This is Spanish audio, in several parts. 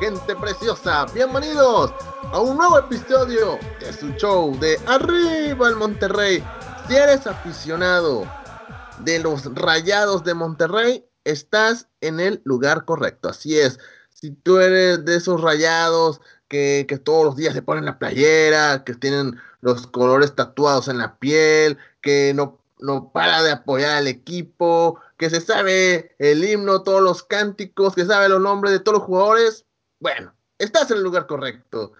gente preciosa, bienvenidos a un nuevo episodio de su show de Arriba el Monterrey. Si eres aficionado de los Rayados de Monterrey, estás en el lugar correcto. Así es, si tú eres de esos Rayados que, que todos los días se ponen la playera, que tienen los colores tatuados en la piel, que no, no para de apoyar al equipo, que se sabe el himno, todos los cánticos, que sabe los nombres de todos los jugadores, bueno, estás en el lugar correcto.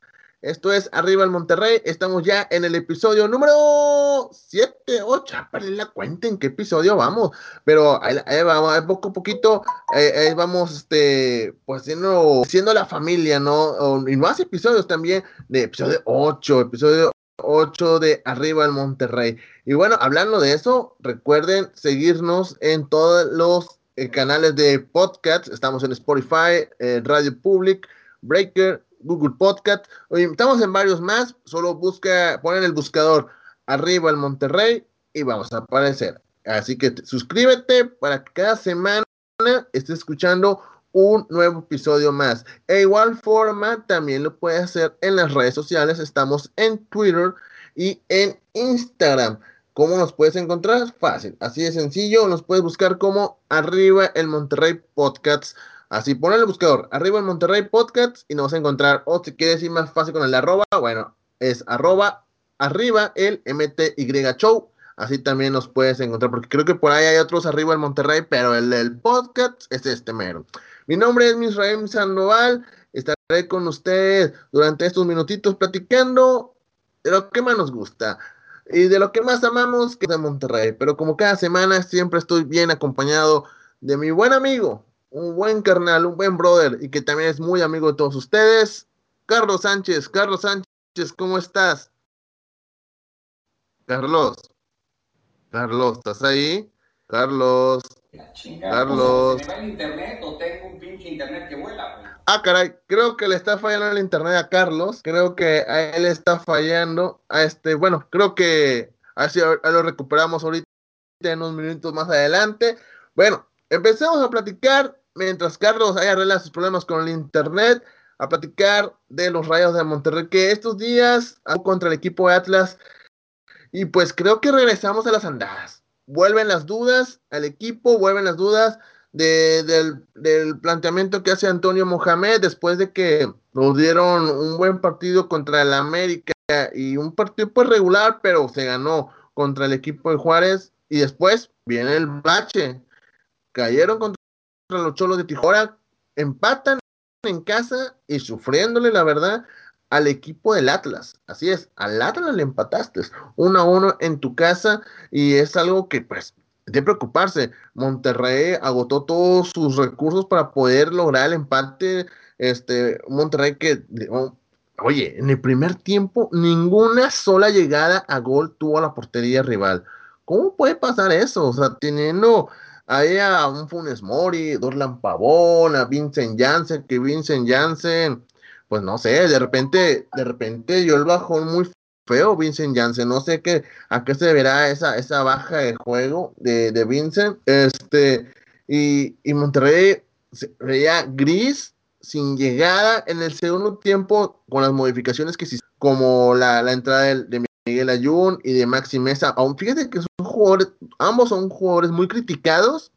Esto es Arriba el Monterrey. Estamos ya en el episodio número 7, 8. Para la cuenta en qué episodio vamos. Pero ahí, vamos, poco a poquito, ahí, vamos, este, pues siendo, siendo la familia, ¿no? Y más episodios también de episodio 8, episodio 8 de Arriba el Monterrey. Y bueno, hablando de eso, recuerden seguirnos en todos los eh, canales de podcast. Estamos en Spotify, Radio Public, Breaker, Google Podcast. Hoy estamos en varios más. Solo busca, ponen el buscador Arriba el Monterrey y vamos a aparecer. Así que suscríbete para que cada semana estés escuchando un nuevo episodio más. E igual forma, también lo puedes hacer en las redes sociales. Estamos en Twitter y en Instagram. ¿Cómo nos puedes encontrar? Fácil, así de sencillo. Nos puedes buscar como arriba el Monterrey Podcasts. Así pon el buscador, arriba el Monterrey Podcasts y nos vas a encontrar. O si quieres ir más fácil con el arroba, bueno, es arroba arriba el MTY Show. Así también nos puedes encontrar, porque creo que por ahí hay otros arriba el Monterrey, pero el del podcast es este mero. Mi nombre es Misraim Sandoval. Estaré con ustedes durante estos minutitos platicando de lo que más nos gusta y de lo que más amamos, que es de Monterrey. Pero como cada semana siempre estoy bien acompañado de mi buen amigo, un buen carnal, un buen brother y que también es muy amigo de todos ustedes, Carlos Sánchez. Carlos Sánchez, ¿cómo estás? Carlos. Carlos, ¿estás ahí? Carlos. Carlos. ¿Me va el internet o tengo un pinche internet que vuela? Ah, caray, creo que le está fallando el internet a Carlos. Creo que a él está fallando. A este, bueno, creo que así lo recuperamos ahorita en unos minutos más adelante. Bueno, empecemos a platicar mientras Carlos haya arreglado sus problemas con el internet. A platicar de los rayos de Monterrey que estos días contra el equipo de Atlas. Y pues creo que regresamos a las andadas vuelven las dudas al equipo, vuelven las dudas del, planteamiento que hace Antonio Mohamed después de que nos dieron un buen partido contra el América y un partido pues regular, pero se ganó contra el equipo de Juárez y después viene el bache. Cayeron contra los Cholos de Tijuana, empatan en casa y sufriéndole la verdad al equipo del Atlas. Así es, al Atlas le empataste uno a uno en tu casa y es algo que pues de preocuparse. Monterrey agotó todos sus recursos para poder lograr el empate. Este, Monterrey que, oye, en el primer tiempo ninguna sola llegada a gol tuvo a la portería rival. ¿Cómo puede pasar eso? O sea, teniendo ahí a un Funes Mori, Dorlan Pavón, a Vincent Janssen, que Vincent Janssen pues no sé, de repente, de repente yo el bajón muy feo Vincent Janssen, no sé qué, a qué se deberá esa, esa baja de juego de, de Vincent, este, y, y Monterrey se veía gris, sin llegada en el segundo tiempo, con las modificaciones que sí, como la, la entrada de, de, Miguel Ayun y de Maxi Mesa, aún fíjate que son jugadores, ambos son jugadores muy criticados,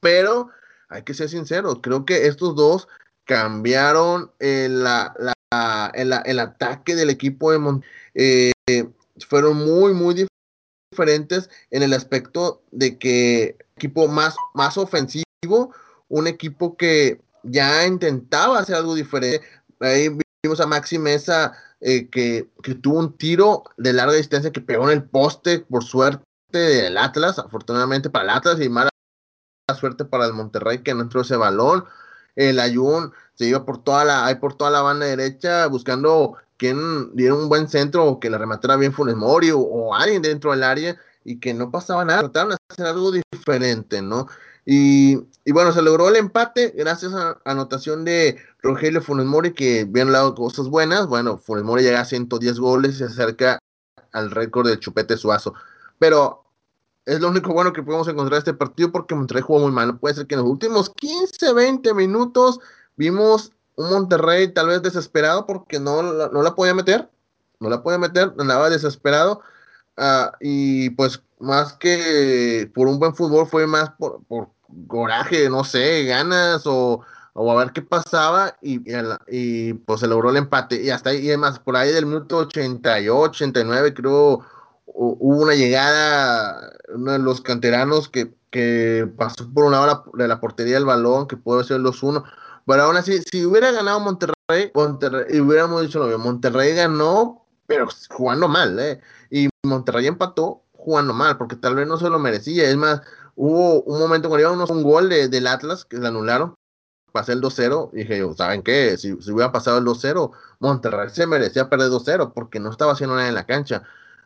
pero hay que ser sinceros, creo que estos dos cambiaron el, ataque del equipo de Monterrey. Eh, fueron muy, muy diferentes en el aspecto de que equipo más, más ofensivo, un equipo que ya intentaba hacer algo diferente. Ahí vimos a Maxi Mesa eh, que, que, tuvo un tiro de larga distancia que pegó en el poste, por suerte del Atlas, afortunadamente para el Atlas y mala suerte para el Monterrey que no entró ese balón el Ayun se iba por toda la, por toda la banda derecha buscando quien diera un buen centro o que la rematara bien Funes Mori o, alguien dentro del área y que no pasaba nada, trataron de hacer algo diferente, ¿no? Y, bueno, se logró el empate gracias a anotación de Rogelio Funes Mori, que bien lado cosas buenas. Bueno, Funes Mori llega a 110 goles y se acerca al récord de Chupete Suazo. Pero es lo único bueno que podemos encontrar este partido porque Monterrey jugó muy mal. Puede ser que en los últimos 15, 20 minutos vimos un Monterrey tal vez desesperado porque no, no la podía meter, no la podía meter, andaba desesperado. Uh, y pues más que por un buen fútbol fue más por, por coraje, no sé, ganas o, o, a ver qué pasaba y, y, y, pues se logró el empate y hasta ahí, y además por ahí del minuto 88, 89 creo hubo una llegada, uno de los canteranos que, que pasó por una hora de la portería del balón, que puede ser los uno, pero aún así, si hubiera ganado Monterrey, Monterrey hubiéramos dicho lo mismo, Monterrey ganó, pero jugando mal, ¿eh? Y Monterrey empató jugando mal, porque tal vez no se lo merecía. Es más, hubo un momento cuando íbamos un gol de, del Atlas que le anularon, pasé el 2-0, y dije ¿saben qué? Si, si hubiera pasado el 2-0, Monterrey se merecía perder 2-0, porque no estaba haciendo nada en la cancha.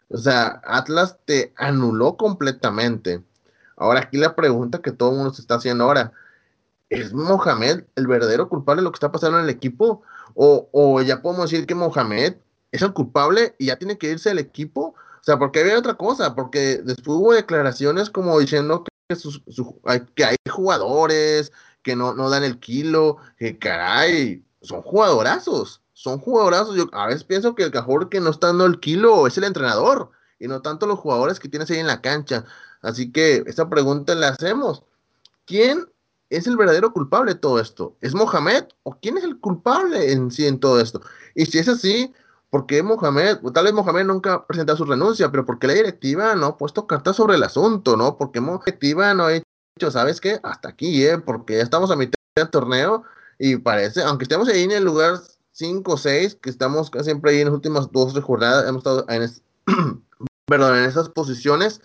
O sea, Atlas te anuló completamente. Ahora aquí la pregunta que todo el mundo se está haciendo ahora, ¿es Mohamed el verdadero culpable de lo que está pasando en el equipo? O, o ya podemos decir que Mohamed es el culpable y ya tiene que irse del equipo. O sea, porque había otra cosa, porque después hubo declaraciones como diciendo que, su, que hay jugadores que no, no dan el kilo, que caray, son jugadorazos, son jugadorazos. Yo a veces pienso que el cajón que no está dando el kilo es el entrenador y no tanto los jugadores que tienes ahí en la cancha. Así que esta pregunta la hacemos. ¿Quién es el verdadero culpable de todo esto? ¿Es Mohamed o quién es el culpable en sí en todo esto? Y si es así, ¿por qué Mohamed? Tal vez Mohamed nunca ha presentado su renuncia, pero porque la directiva no ha puesto cartas sobre el asunto, ¿no? Porque la directiva no ha dicho, ¿sabes qué? Hasta aquí, ¿eh? Porque ya estamos a mitad del torneo y parece, aunque estemos ahí en el lugar 5 o 6, que estamos siempre ahí en las últimas dos jornadas, hemos estado en, perdón, en esas posiciones,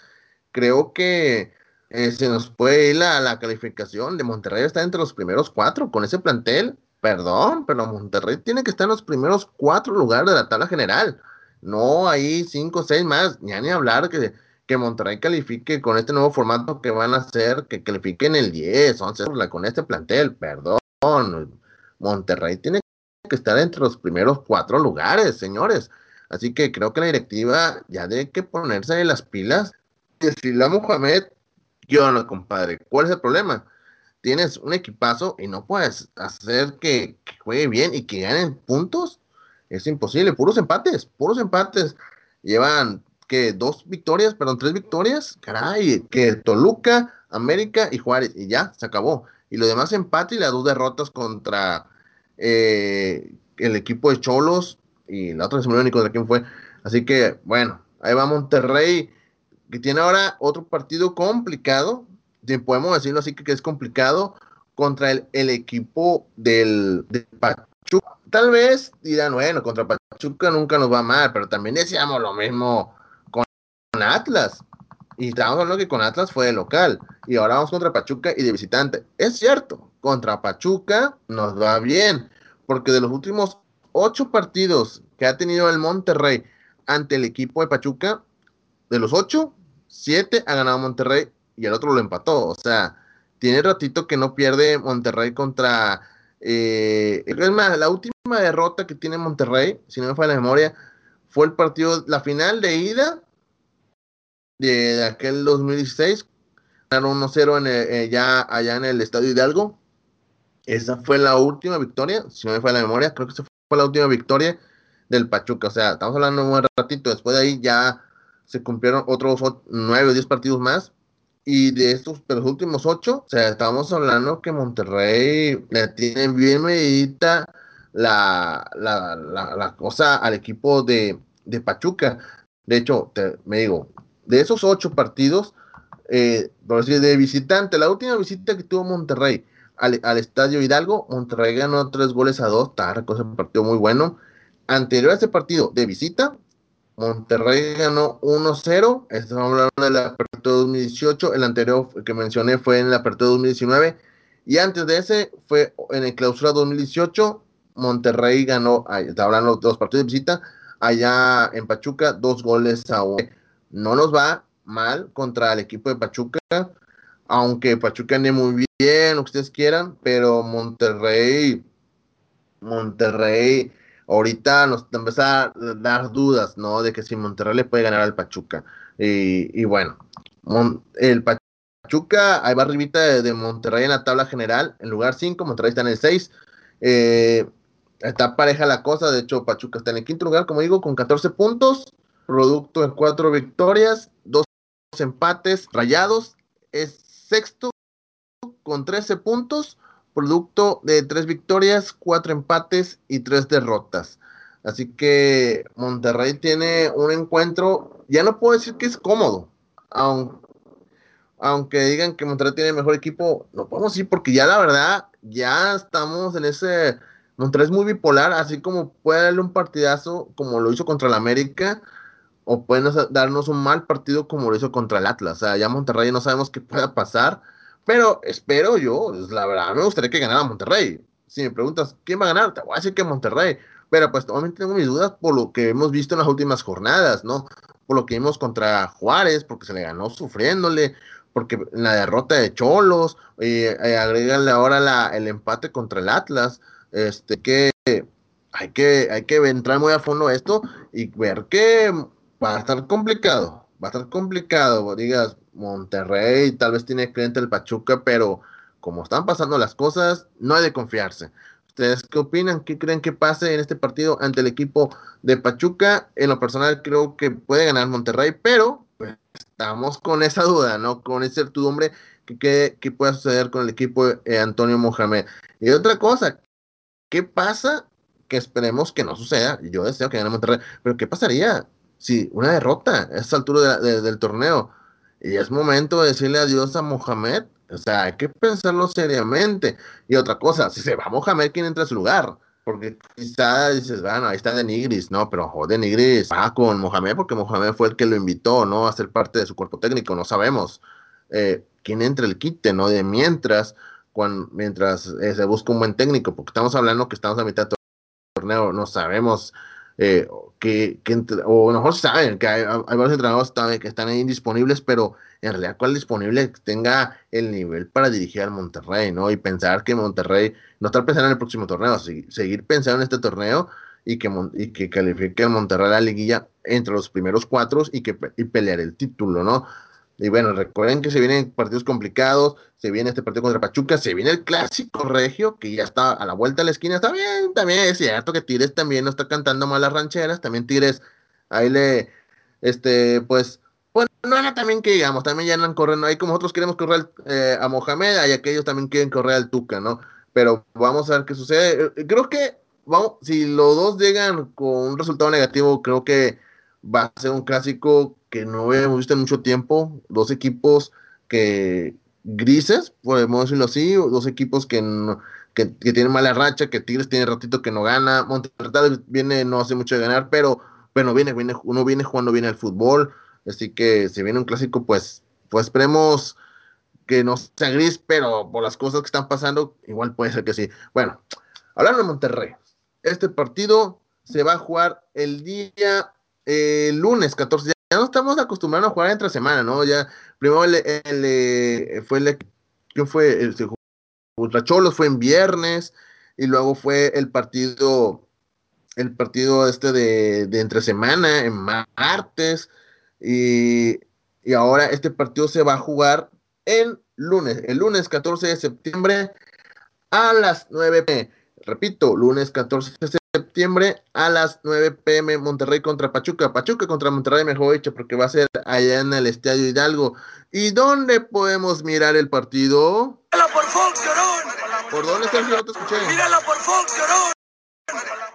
creo que eh, se nos puede ir la, la, calificación de Monterrey está entre los primeros cuatro con ese plantel. Perdón, pero Monterrey tiene que estar en los primeros cuatro lugares de la tabla general. No hay cinco o seis más, ya ni hablar que, que Monterrey califique con este nuevo formato que van a hacer, que califiquen el 10, 11 con este plantel. Perdón, Monterrey tiene que estar entre los primeros cuatro lugares, señores. Así que creo que la directiva ya debe que ponerse de las pilas. Decirle a Mohamed yo no, compadre. ¿Cuál es el problema? Tienes un equipazo y no puedes hacer que, que juegue bien y que ganen puntos. Es imposible. Puros empates, puros empates. Llevan que dos victorias, perdón, tres victorias. Caray, que Toluca, América y Juárez. Y ya, se acabó. Y lo demás empate y las dos derrotas contra eh, el equipo de Cholos. Y la otra se me único de quién fue. Así que, bueno, ahí va Monterrey que tiene ahora otro partido complicado, podemos decirlo así que, es complicado, contra el, equipo del, de Pachuca. Tal vez dirán, bueno, contra Pachuca nunca nos va mal, pero también decíamos lo mismo con Atlas. Y estábamos hablando que con Atlas fue de local. Y ahora vamos contra Pachuca y de visitante. Es cierto, contra Pachuca nos va bien. Porque de los últimos ocho partidos que ha tenido el Monterrey ante el equipo de Pachuca, de los ocho, siete ha ganado Monterrey y el otro lo empató. O sea, tiene ratito que no pierde Monterrey contra. Eh, es más, la última derrota que tiene Monterrey, si no me falla la memoria, fue el partido, la final de ida de, aquel 2016. Ganaron 1-0 en eh, ya allá en el Estadio Hidalgo. Esa fue la última victoria, si no me falla la memoria, creo que esa fue la última victoria del Pachuca. O sea, estamos hablando un ratito. Después de ahí ya se cumplieron otros nueve o diez partidos más. Y de estos, de los últimos ocho, o sea, estamos hablando que Monterrey le tiene bien medida la, la, la, cosa al equipo de, de Pachuca. De hecho, te, me digo, de esos ocho partidos, eh, por decir, de visitante, la última visita que tuvo Monterrey al, al, Estadio Hidalgo, Monterrey ganó tres goles a dos, tarco, ese partido muy bueno. Anterior a ese partido de visita, Monterrey ganó 1-0. Estamos hablando de la apertura 2018. El anterior que mencioné fue en la apertura 2019. Y antes de ese fue en el clausura 2018. Monterrey ganó, está hablando de dos partidos de visita, allá en Pachuca, dos goles a uno. No nos va mal contra el equipo de Pachuca, aunque Pachuca ande muy bien, lo que ustedes quieran, pero Monterrey, Monterrey ahorita nos empieza a dar dudas, ¿no? De que si Monterrey le puede ganar al Pachuca. Y, bueno, el Pachuca, ahí va arribita de, Monterrey en la tabla general, en lugar 5, Monterrey está en el 6. Eh, está pareja la cosa, de hecho Pachuca está en el quinto lugar, como digo, con 14 puntos, producto en cuatro victorias, dos empates, rayados, es sexto con 13 puntos, producto de tres victorias, cuatro empates y tres derrotas. Así que Monterrey tiene un encuentro, ya no puedo decir que es cómodo, aunque, digan que Monterrey tiene mejor equipo, no podemos decir porque ya la verdad, ya estamos en ese, Monterrey es muy bipolar, así como puede darle un partidazo como lo hizo contra el América, o pueden darnos un mal partido como lo hizo contra el Atlas. O sea, ya Monterrey no sabemos qué pueda pasar, pero espero yo, la verdad, me gustaría que ganara Monterrey. Si me preguntas quién va a ganar, te voy a decir que Monterrey. Pero pues obviamente tengo mis dudas por lo que hemos visto en las últimas jornadas, ¿no? Por lo que vimos contra Juárez, porque se le ganó sufriéndole, porque la derrota de Cholos, eh, agregarle ahora la, el empate contra el Atlas, este que hay que hay que entrar muy a fondo esto y ver que va a estar complicado, va a estar complicado, digas, Monterrey tal vez tiene cliente el Pachuca, pero como están pasando las cosas, no hay de confiarse. ¿Ustedes qué opinan? ¿Qué creen que pase en este partido ante el equipo de Pachuca? En lo personal creo que puede ganar Monterrey, pero pues, estamos con esa duda, ¿no? Con esa certidumbre que, que, pueda suceder con el equipo de eh, Antonio Mohamed. Y otra cosa, ¿qué pasa? Que esperemos que no suceda. Yo deseo que gane Monterrey, pero ¿qué pasaría si una derrota a esta altura del torneo? Y es momento de decirle adiós a Mohamed o sea, hay que pensarlo seriamente. Y otra cosa, si se va Mohamed, ¿quién entra a su lugar? Porque quizá dices, bueno, ahí está Denigris, ¿no? Pero joder, Denigris va con Mohamed porque Mohamed fue el que lo invitó, ¿no? A ser parte de su cuerpo técnico, no sabemos eh, quién entra el quite, ¿no? De mientras, mientras eh, se busca un buen técnico, porque estamos hablando que estamos a mitad del torneo, no sabemos eh, que, o a lo mejor saben que hay, varios entrenadores que están ahí indisponibles, pero en realidad cuál disponible tenga el nivel para dirigir al Monterrey, ¿no? Y pensar que Monterrey, no estar pensando en el próximo torneo, seguir pensando en este torneo y que, y que califique al Monterrey a la liguilla entre los primeros cuatro y que y pelear el título, ¿no? Y bueno, recuerden que se vienen partidos complicados, se viene este partido contra Pachuca, se viene el clásico regio, que ya está a la vuelta de la esquina, está bien, también es cierto que Tires también no está cantando malas rancheras, también Tires, ahí le, este, pues, bueno, no era también que digamos, también ya andan corriendo, ahí como nosotros queremos correr eh, a Mohamed, hay aquellos también quieren correr al Tuca, ¿no? Pero vamos a ver qué sucede. Eh, creo que, vamos, si los dos llegan con un resultado negativo, creo que va a ser un clásico que no hemos visto en mucho tiempo, dos equipos que grises, podemos decirlo así, dos equipos que, que, tienen mala racha, que Tigres tiene ratito que no gana, Monterrey viene, no hace mucho de ganar, pero bueno, viene, viene, uno viene jugando bien al fútbol, así que si viene un clásico, pues, pues esperemos que no sea gris, pero por las cosas que están pasando, igual puede ser que sí. Bueno, hablando de Monterrey, este partido se va a jugar el día eh, lunes 14 ya no estamos acostumbrados a jugar entre semana, ¿no? Ya, primero el, el, fue el, ¿quién fue? El, Cholos fue en viernes y luego fue el partido, el partido este de, de entre semana en martes y, y ahora este partido se va a jugar el lunes, el lunes 14 de septiembre a las 9 pm. Repito, lunes 14 de septiembre a las 9 pm Monterrey contra Pachuca. Pachuca contra Monterrey, mejor dicho, porque va a ser allá en el Estadio Hidalgo. ¿Y dónde podemos mirar el partido? Mírala por Fox, Llorón. ¿Por dónde el No te escuché. Mírala por Fox, Llorón.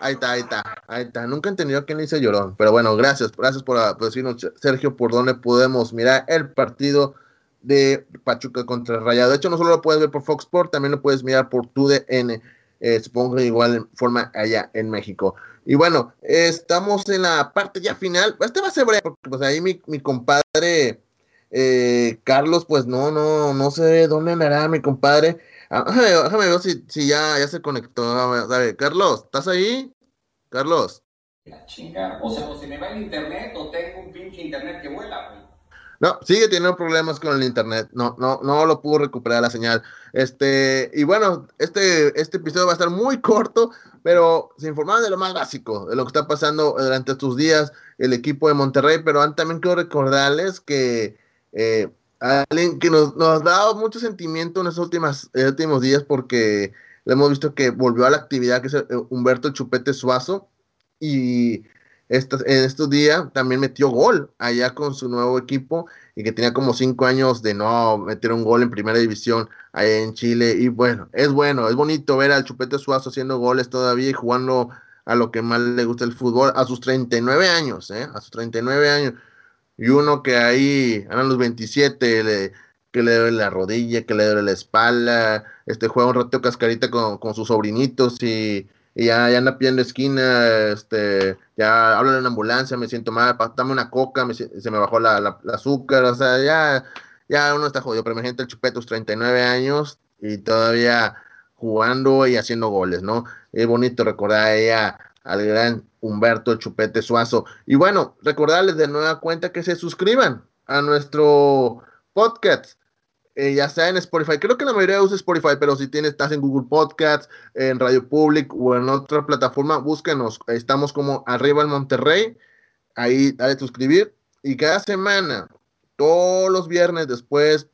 Ahí está, ahí está, ahí está. Nunca he entendido quién le dice llorón. Pero bueno, gracias, gracias por, decirnos, Sergio, por dónde podemos mirar el partido de Pachuca contra Rayado. De hecho, no solo lo puedes ver por Fox Sport, también lo puedes mirar por TUDN eh, supongo que igual forma allá en México. Y bueno, estamos en la parte ya final. Este va a ser breve, porque pues ahí mi, mi compadre eh, Carlos, pues no, no, no sé dónde andará mi compadre. Ah, déjame, ver si, si ya, ya se conectó. Carlos, ¿estás ahí? Carlos. La chinga. O sea, me va el internet o tengo un pinche internet que vuela. No, sigue teniendo problemas con el internet. No, no, no lo pudo recuperar la señal. Este, y bueno, este, este episodio va a estar muy corto, pero se informaron de lo más básico, de lo que está pasando durante estos días, el equipo de Monterrey, pero también quiero recordarles que eh, alguien que nos, nos, ha dado mucho sentimiento en estos últimos días porque hemos visto que volvió a la actividad que es eh, Humberto Chupete Suazo y estos, en estos días también metió gol allá con su nuevo equipo y que tenía como cinco años de no meter un gol en primera división allá en Chile. Y bueno, es bueno, es bonito ver al Chupete Suazo haciendo goles todavía y jugando a lo que más le gusta el fútbol a sus 39 años, ¿eh? A sus 39 años. Y uno que ahí, a los 27, que le duele la rodilla, que le duele la espalda, este juega un rato cascarita con, con sus sobrinitos y y ya, ya anda pidiendo esquina, este, ya hablo en la ambulancia, me siento mal, dame una coca, se me bajó la, la, azúcar, o sea, ya, ya uno está jodido, pero imagínate el Chupetos, 39 años y todavía jugando y haciendo goles, ¿no? Es bonito recordar a ella, al gran Humberto Chupete Suazo. Y bueno, recordarles de nueva cuenta que se suscriban a nuestro podcast. Eh, ya sea en Spotify. Creo que la mayoría usa Spotify, pero si tienes, estás en Google Podcasts, en Radio Public o en otra plataforma, búsquenos. Estamos como arriba en Monterrey. Ahí dale suscribir. Y cada semana, todos los viernes después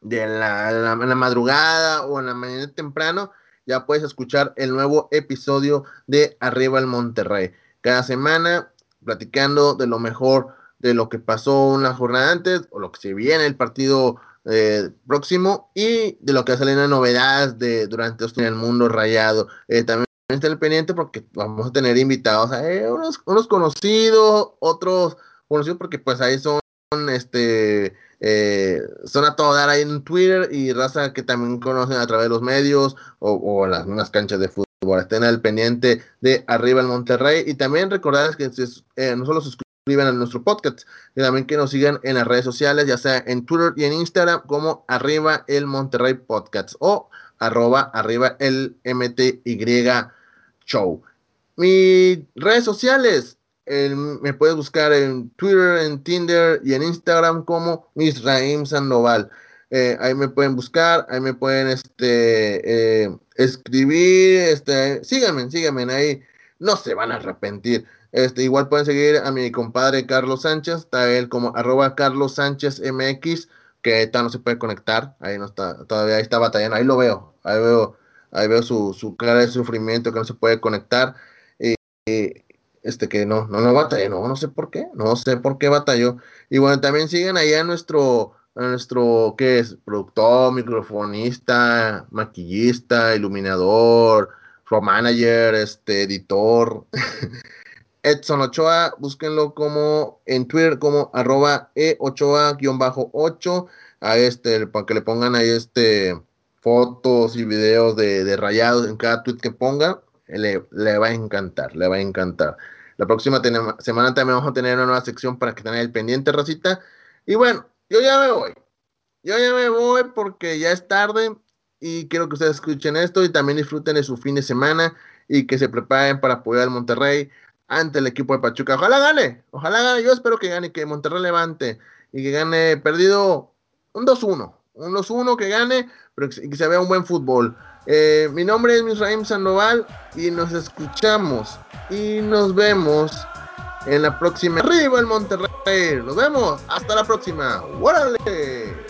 de la, la, madrugada o en la mañana temprano, ya puedes escuchar el nuevo episodio de Arriba el Monterrey. Cada semana platicando de lo mejor de lo que pasó una jornada antes o lo que se viene el partido eh, próximo y de lo que salen las novedades de durante el mundo rayado. Eh, también estén pendiente porque vamos a tener invitados, eh, unos, conocidos, otros conocidos porque pues ahí son este son a todo dar ahí en Twitter y raza que también conocen a través de los medios o, o las mismas canchas de fútbol. Estén al pendiente de arriba el Monterrey y también recordar que no solo sus suscriban a nuestro podcast y también que nos sigan en las redes sociales, ya sea en Twitter y en Instagram como arriba el Monterrey Podcast o arroba arriba el MTY Show. Mis redes sociales, me puedes buscar en Twitter, en Tinder y en Instagram como Misraim Sandoval. Eh, ahí me pueden buscar, ahí me pueden este, eh, escribir, este, síganme, síganme ahí, no se van a arrepentir. Este, igual pueden seguir a mi compadre Carlos Sánchez, está él como arroba Carlos Sánchez MX, que no se puede conectar, ahí no está, todavía está batallando, ahí lo veo, ahí veo, ahí veo su, su cara de sufrimiento que no se puede conectar, y, este que no, no, no batalló, no, no sé por qué, no sé por qué batalló. Y bueno, también siguen ahí a nuestro, nuestro, ¿qué es? Productor, microfonista, maquillista, iluminador, pro manager, este, editor. Edson Ochoa, búsquenlo como en Twitter como arroba e8a-8 a este, para que le pongan ahí este fotos y videos de, rayados en cada tweet que ponga, le, va a encantar, le va a encantar. La próxima semana también vamos a tener una nueva sección para que tengan el pendiente, Rosita. Y bueno, yo ya me voy. Yo ya me voy porque ya es tarde y quiero que ustedes escuchen esto y también disfruten de su fin de semana y que se preparen para apoyar al Monterrey ante el equipo de Pachuca. Ojalá gane, ojalá gane. Yo espero que gane, que Monterrey levante y que gane perdido un 2-1. Un 2-1 que gane, pero que, se vea un buen fútbol. Eh, mi nombre es Misraim Sandoval y nos escuchamos y nos vemos en la próxima. Arriba el Monterrey. Nos vemos. Hasta la próxima. ¡Órale!